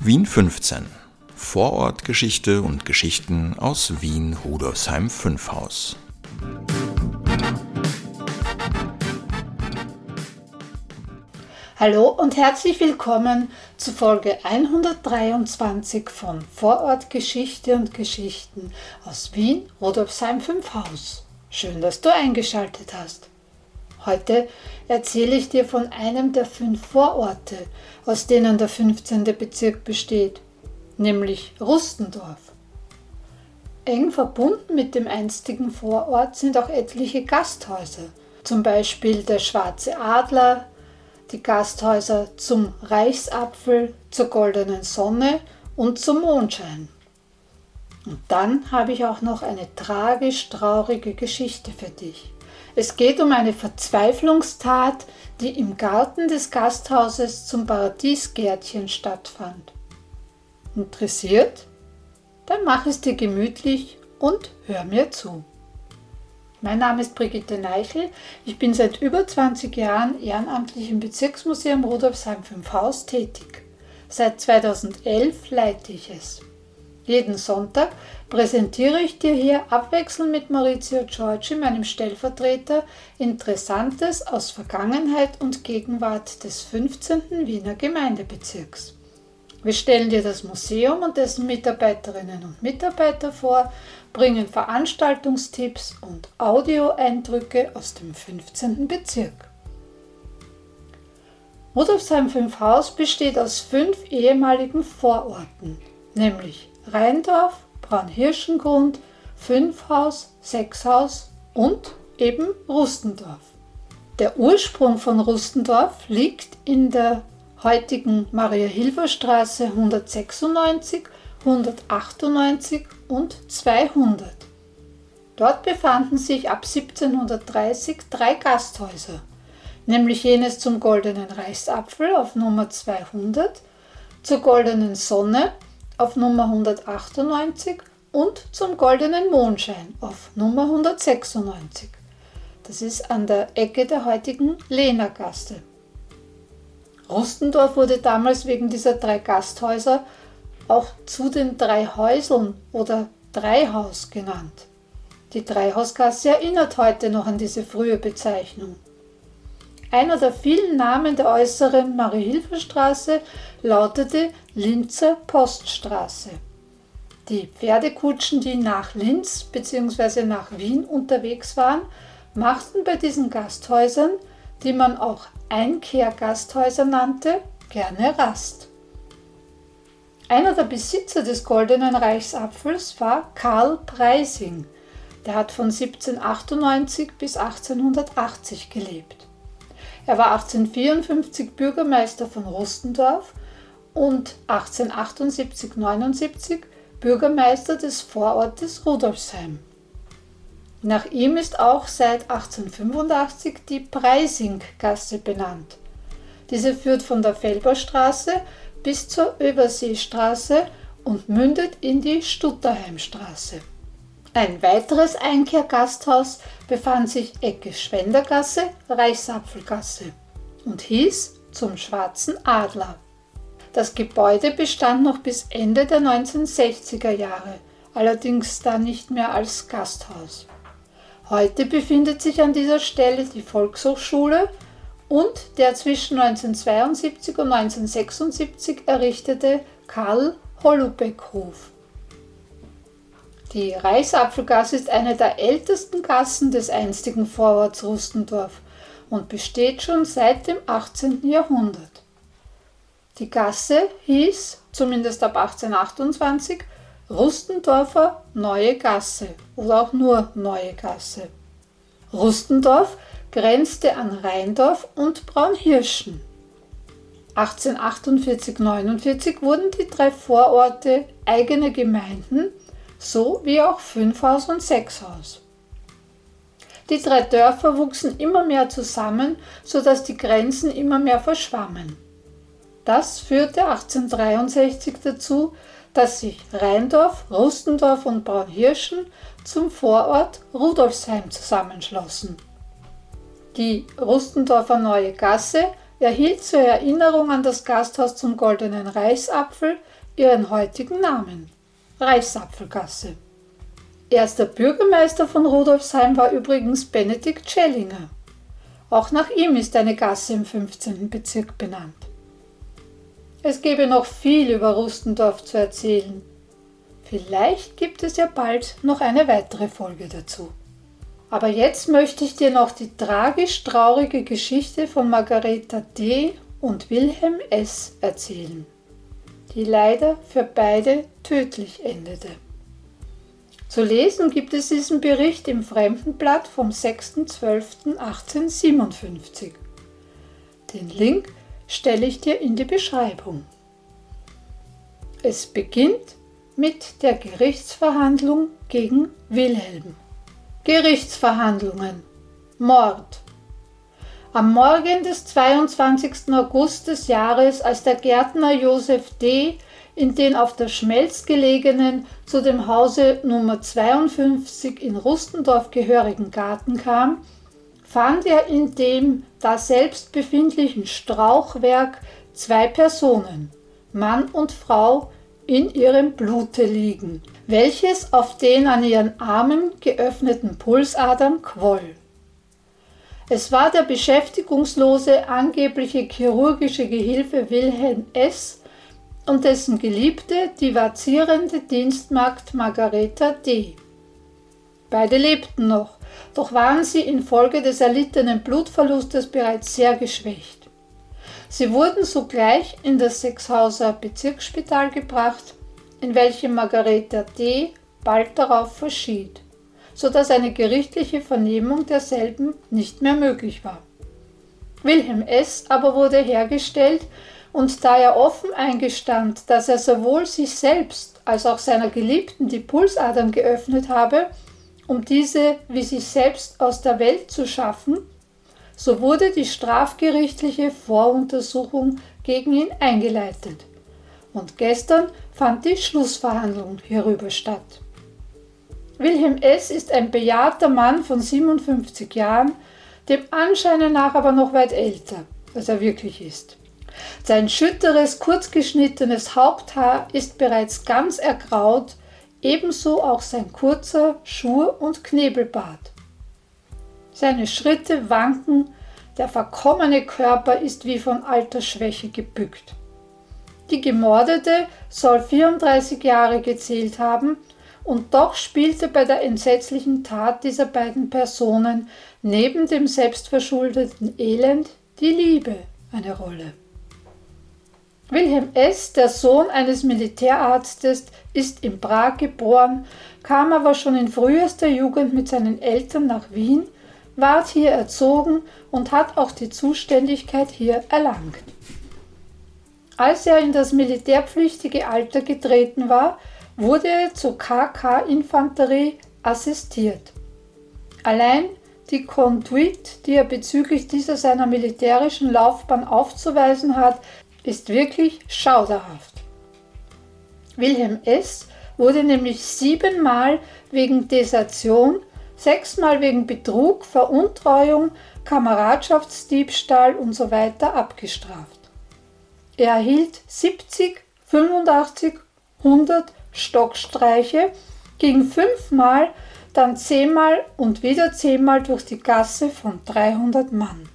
Wien 15. Vorortgeschichte und Geschichten aus Wien Rudolfsheim 5 Haus. Hallo und herzlich willkommen zu Folge 123 von Vorortgeschichte und Geschichten aus Wien Rudolfsheim 5 Haus. Schön, dass du eingeschaltet hast. Heute erzähle ich dir von einem der fünf Vororte, aus denen der 15. Bezirk besteht, nämlich Rustendorf. Eng verbunden mit dem einstigen Vorort sind auch etliche Gasthäuser, zum Beispiel der Schwarze Adler, die Gasthäuser zum Reichsapfel, zur Goldenen Sonne und zum Mondschein. Und dann habe ich auch noch eine tragisch traurige Geschichte für dich. Es geht um eine Verzweiflungstat, die im Garten des Gasthauses zum Paradiesgärtchen stattfand. Interessiert? Dann mach es dir gemütlich und hör mir zu. Mein Name ist Brigitte Neichel. Ich bin seit über 20 Jahren ehrenamtlich im Bezirksmuseum Rudolfsheim 5 Haus tätig. Seit 2011 leite ich es. Jeden Sonntag präsentiere ich dir hier abwechselnd mit Maurizio Giorgi, meinem Stellvertreter, Interessantes aus Vergangenheit und Gegenwart des 15. Wiener Gemeindebezirks. Wir stellen dir das Museum und dessen Mitarbeiterinnen und Mitarbeiter vor, bringen Veranstaltungstipps und Audioeindrücke aus dem 15. Bezirk. Rudolfsheim 5 Haus besteht aus fünf ehemaligen Vororten, nämlich Rheindorf, Braunhirschengrund, Fünfhaus, Sechshaus und eben Rustendorf. Der Ursprung von Rustendorf liegt in der heutigen Maria-Hilfer-Straße 196, 198 und 200. Dort befanden sich ab 1730 drei Gasthäuser, nämlich jenes zum Goldenen Reichsapfel auf Nummer 200, zur Goldenen Sonne auf Nummer 198 und zum Goldenen Mondschein auf Nummer 196. Das ist an der Ecke der heutigen Lehnergasse. Rustendorf wurde damals wegen dieser drei Gasthäuser auch zu den drei Häuseln oder Dreihaus genannt. Die Dreihausgasse erinnert heute noch an diese frühe Bezeichnung. Einer der vielen Namen der äußeren Marie-Hilfer-Straße lautete Linzer Poststraße. Die Pferdekutschen, die nach Linz bzw. nach Wien unterwegs waren, machten bei diesen Gasthäusern, die man auch Einkehrgasthäuser nannte, gerne Rast. Einer der Besitzer des Goldenen Reichsapfels war Karl Preising. Der hat von 1798 bis 1880 gelebt. Er war 1854 Bürgermeister von Rustendorf und 1878-79 Bürgermeister des Vorortes Rudolfsheim. Nach ihm ist auch seit 1885 die Preisinggasse benannt. Diese führt von der Felberstraße bis zur Überseestraße und mündet in die Stutterheimstraße. Ein weiteres Einkehrgasthaus befand sich Ecke Schwendergasse, Reichsapfelgasse und hieß zum Schwarzen Adler. Das Gebäude bestand noch bis Ende der 1960er Jahre, allerdings dann nicht mehr als Gasthaus. Heute befindet sich an dieser Stelle die Volkshochschule und der zwischen 1972 und 1976 errichtete Karl Hollubeck-Hof. Die Reichsapfelgasse ist eine der ältesten Gassen des einstigen Vororts Rustendorf und besteht schon seit dem 18. Jahrhundert. Die Gasse hieß, zumindest ab 1828, Rustendorfer Neue Gasse oder auch nur Neue Gasse. Rustendorf grenzte an Rheindorf und Braunhirschen. 1848-49 wurden die drei Vororte eigene Gemeinden so wie auch Fünfhaus und Sechshaus. Die drei Dörfer wuchsen immer mehr zusammen, sodass die Grenzen immer mehr verschwammen. Das führte 1863 dazu, dass sich Rheindorf, Rustendorf und Braunhirschen zum Vorort Rudolfsheim zusammenschlossen. Die Rustendorfer Neue Gasse erhielt zur Erinnerung an das Gasthaus zum Goldenen Reichsapfel ihren heutigen Namen, Reichsapfelgasse. Erster Bürgermeister von Rudolfsheim war übrigens Benedikt Schellinger. Auch nach ihm ist eine Gasse im 15. Bezirk benannt. Es gäbe noch viel über Rustendorf zu erzählen. Vielleicht gibt es ja bald noch eine weitere Folge dazu. Aber jetzt möchte ich dir noch die tragisch traurige Geschichte von Margareta D. und Wilhelm S. erzählen, die leider für beide tödlich endete. Zu lesen gibt es diesen Bericht im Fremdenblatt vom 6.12.1857. Den Link stelle ich dir in die Beschreibung. Es beginnt mit der Gerichtsverhandlung gegen Wilhelm. Gerichtsverhandlungen. Mord. Am Morgen des 22. August des Jahres, als der Gärtner Josef D. in den auf der Schmelz gelegenen, zu dem Hause Nummer 52 in Rustendorf gehörigen Garten kam, fand er in dem daselbst befindlichen Strauchwerk zwei Personen, Mann und Frau, in ihrem Blute liegen, welches auf den an ihren Armen geöffneten Pulsadern quoll. Es war der beschäftigungslose angebliche chirurgische Gehilfe Wilhelm S. und dessen Geliebte, die vazierende Dienstmagd Margareta D. Beide lebten noch, doch waren sie infolge des erlittenen Blutverlustes bereits sehr geschwächt. Sie wurden sogleich in das Sechshauser Bezirksspital gebracht, in welchem Margareta D. bald darauf verschied, so dass eine gerichtliche Vernehmung derselben nicht mehr möglich war. Wilhelm S. aber wurde hergestellt und da er offen eingestand, dass er sowohl sich selbst als auch seiner Geliebten die Pulsadern geöffnet habe, um diese wie sich selbst aus der Welt zu schaffen, so wurde die strafgerichtliche Voruntersuchung gegen ihn eingeleitet. Und gestern fand die Schlussverhandlung hierüber statt. Wilhelm S. ist ein bejahrter Mann von 57 Jahren, dem Anscheine nach aber noch weit älter, als er wirklich ist. Sein schütteres, kurzgeschnittenes Haupthaar ist bereits ganz ergraut ebenso auch sein kurzer Schur- und Knebelbart. Seine Schritte wanken, der verkommene Körper ist wie von Altersschwäche gebückt. Die Gemordete soll 34 Jahre gezählt haben und doch spielte bei der entsetzlichen Tat dieser beiden Personen neben dem selbstverschuldeten Elend die Liebe eine Rolle. Wilhelm S., der Sohn eines Militärarztes, ist in Prag geboren, kam aber schon in frühester Jugend mit seinen Eltern nach Wien, ward hier erzogen und hat auch die Zuständigkeit hier erlangt. Als er in das militärpflichtige Alter getreten war, wurde zur KK-Infanterie assistiert. Allein die Conduite, die er bezüglich dieser seiner militärischen Laufbahn aufzuweisen hat, ist wirklich schauderhaft. Wilhelm S. wurde nämlich siebenmal wegen Desertion, sechsmal wegen Betrug, Veruntreuung, Kameradschaftsdiebstahl usw. So abgestraft. Er erhielt 70, 85, 100 Stockstreiche, ging fünfmal, dann zehnmal und wieder zehnmal durch die Gasse von 300 Mann.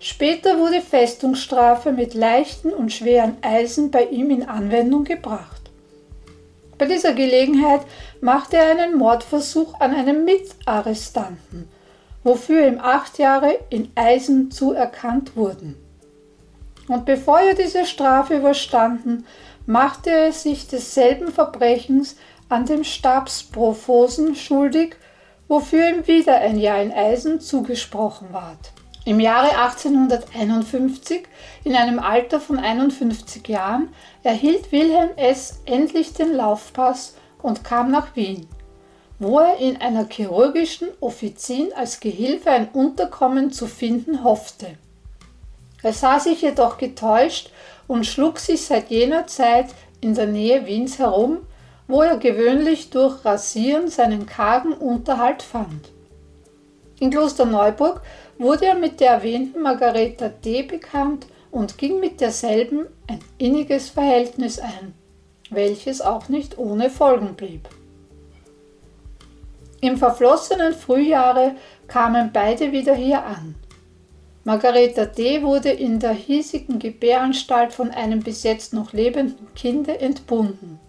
Später wurde Festungsstrafe mit leichten und schweren Eisen bei ihm in Anwendung gebracht. Bei dieser Gelegenheit machte er einen Mordversuch an einem Mitarrestanten, wofür ihm acht Jahre in Eisen zuerkannt wurden. Und bevor er diese Strafe überstanden, machte er sich desselben Verbrechens an dem Stabsprofosen schuldig, wofür ihm wieder ein Jahr in Eisen zugesprochen ward. Im Jahre 1851, in einem Alter von 51 Jahren, erhielt Wilhelm S. endlich den Laufpass und kam nach Wien, wo er in einer chirurgischen Offizin als Gehilfe ein Unterkommen zu finden hoffte. Er sah sich jedoch getäuscht und schlug sich seit jener Zeit in der Nähe Wiens herum, wo er gewöhnlich durch Rasieren seinen kargen Unterhalt fand. In Klosterneuburg wurde er mit der erwähnten Margareta D. bekannt und ging mit derselben ein inniges Verhältnis ein, welches auch nicht ohne Folgen blieb. Im verflossenen Frühjahre kamen beide wieder hier an. Margareta D. wurde in der hiesigen Gebäranstalt von einem bis jetzt noch lebenden Kinde entbunden.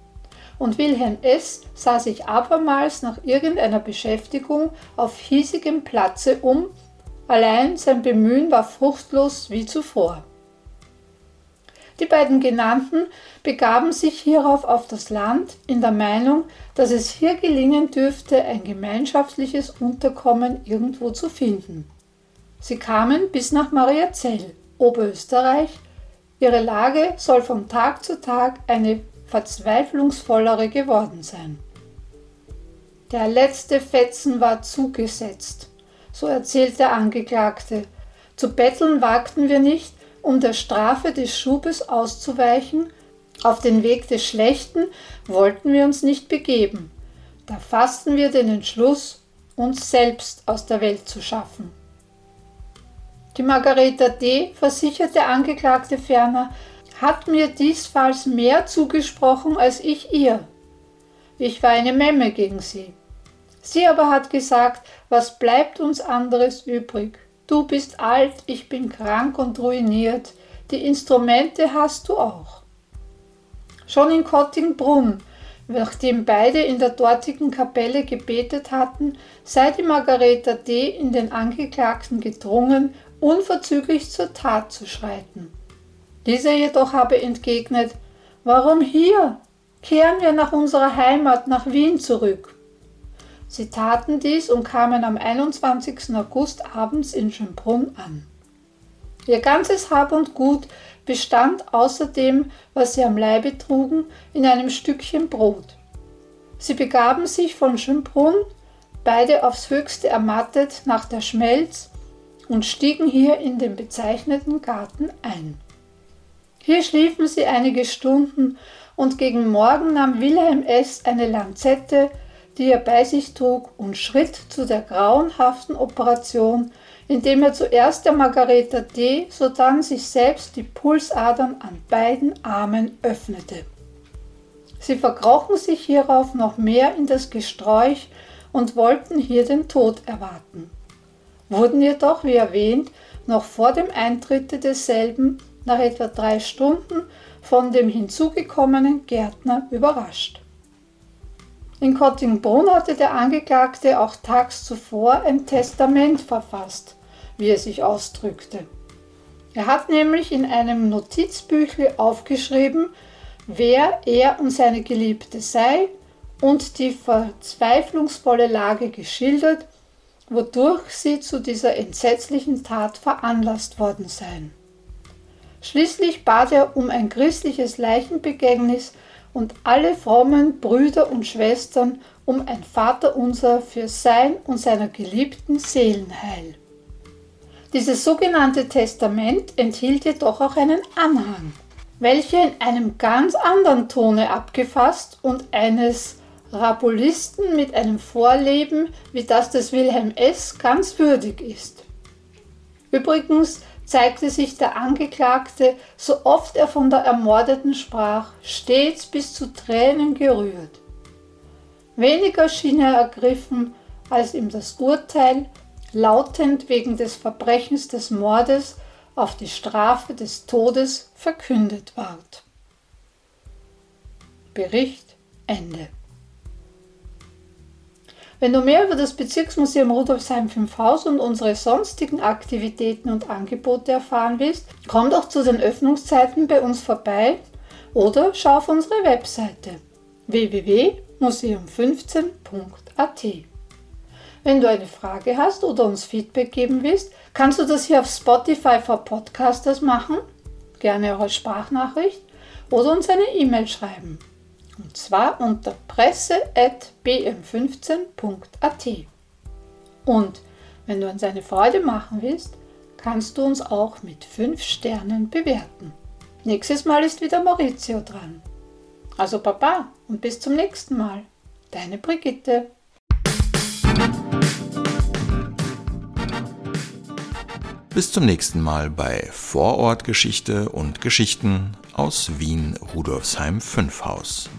Und Wilhelm S. sah sich abermals nach irgendeiner Beschäftigung auf hiesigem Platze um, allein sein Bemühen war fruchtlos wie zuvor. Die beiden genannten begaben sich hierauf auf das Land in der Meinung, dass es hier gelingen dürfte, ein gemeinschaftliches Unterkommen irgendwo zu finden. Sie kamen bis nach Mariazell, Oberösterreich. Ihre Lage soll von Tag zu Tag eine verzweiflungsvollere geworden sein. Der letzte Fetzen war zugesetzt, so erzählt der Angeklagte. Zu betteln wagten wir nicht, um der Strafe des Schubes auszuweichen, auf den Weg des Schlechten wollten wir uns nicht begeben. Da fassten wir den Entschluss, uns selbst aus der Welt zu schaffen. Die Margareta D., versicherte Angeklagte ferner, hat mir diesfalls mehr zugesprochen als ich ihr. Ich war eine Memme gegen sie. Sie aber hat gesagt, was bleibt uns anderes übrig? Du bist alt, ich bin krank und ruiniert. Die Instrumente hast du auch. Schon in Kottingbrunn, nachdem beide in der dortigen Kapelle gebetet hatten, sei die Margareta D. in den Angeklagten gedrungen, unverzüglich zur Tat zu schreiten. Dieser jedoch habe entgegnet, Warum hier? Kehren wir nach unserer Heimat, nach Wien zurück. Sie taten dies und kamen am 21. August abends in Schönbrunn an. Ihr ganzes Hab und Gut bestand außerdem, was sie am Leibe trugen, in einem Stückchen Brot. Sie begaben sich von Schönbrunn, beide aufs höchste ermattet, nach der Schmelz und stiegen hier in den bezeichneten Garten ein. Hier schliefen sie einige Stunden und gegen Morgen nahm Wilhelm S. eine Lanzette, die er bei sich trug, und schritt zu der grauenhaften Operation, indem er zuerst der Margareta D., sodann sich selbst die Pulsadern an beiden Armen öffnete. Sie verkrochen sich hierauf noch mehr in das Gesträuch und wollten hier den Tod erwarten, wurden jedoch, wie erwähnt, noch vor dem Eintritte desselben nach etwa drei Stunden von dem hinzugekommenen Gärtner überrascht. In Kottingbrunn hatte der Angeklagte auch tags zuvor ein Testament verfasst, wie er sich ausdrückte. Er hat nämlich in einem Notizbüchle aufgeschrieben, wer er und seine Geliebte sei und die verzweiflungsvolle Lage geschildert, wodurch sie zu dieser entsetzlichen Tat veranlasst worden seien. Schließlich bat er um ein christliches Leichenbegängnis und alle frommen Brüder und Schwestern um ein Vaterunser für sein und seiner geliebten Seelenheil. Dieses sogenannte Testament enthielt jedoch auch einen Anhang, welcher in einem ganz anderen Tone abgefasst und eines Rabulisten mit einem Vorleben wie das des Wilhelm S. ganz würdig ist. Übrigens zeigte sich der Angeklagte, so oft er von der Ermordeten sprach, stets bis zu Tränen gerührt. Weniger schien er ergriffen, als ihm das Urteil, lautend wegen des Verbrechens des Mordes auf die Strafe des Todes verkündet ward. Bericht Ende. Wenn du mehr über das Bezirksmuseum Rudolfsheim 5 Haus und unsere sonstigen Aktivitäten und Angebote erfahren willst, komm doch zu den Öffnungszeiten bei uns vorbei oder schau auf unsere Webseite www.museum15.at. Wenn du eine Frage hast oder uns Feedback geben willst, kannst du das hier auf Spotify for Podcasters machen, gerne als Sprachnachricht oder uns eine E-Mail schreiben und zwar unter presse.bm15.at. Und wenn du uns eine Freude machen willst, kannst du uns auch mit 5 Sternen bewerten. Nächstes Mal ist wieder Maurizio dran. Also Papa und bis zum nächsten Mal. Deine Brigitte. Bis zum nächsten Mal bei Vorortgeschichte und Geschichten aus Wien Rudolfsheim 5 Haus.